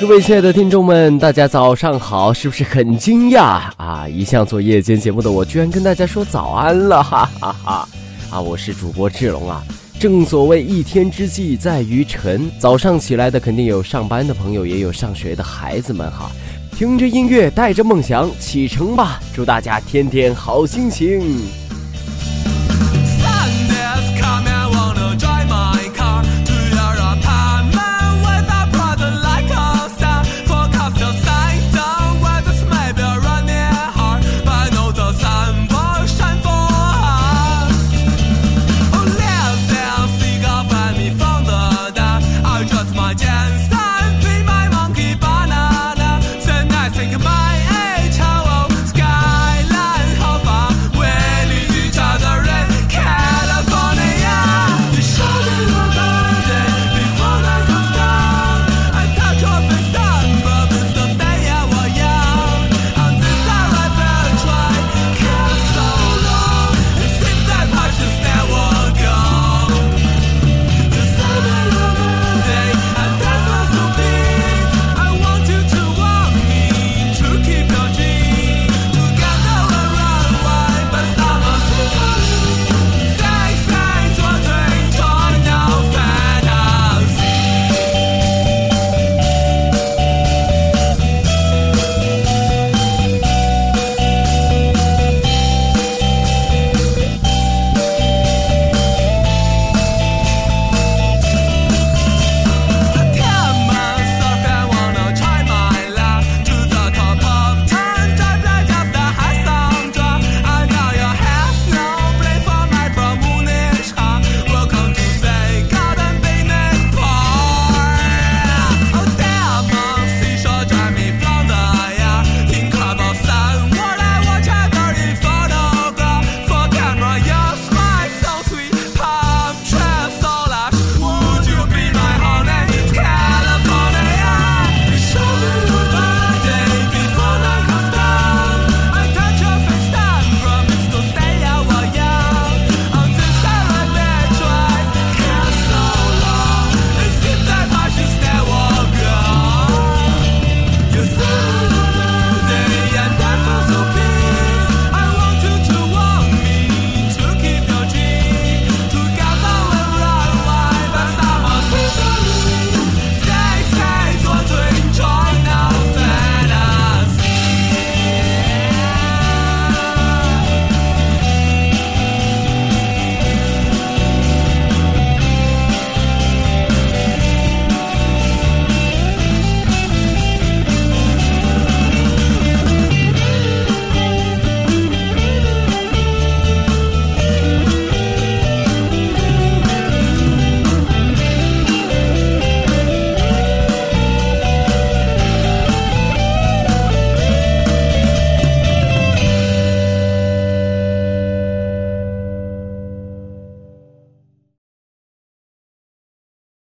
各位亲爱的听众们大家早上好是不是很惊讶啊？一向做夜间节目的我居然跟大家说早安了哈哈哈。啊我是主播志龙啊。正所谓一天之计在于晨早上起来的肯定有上班的朋友也有上学的孩子们哈。听着音乐带着梦想启程吧祝大家天天好心情。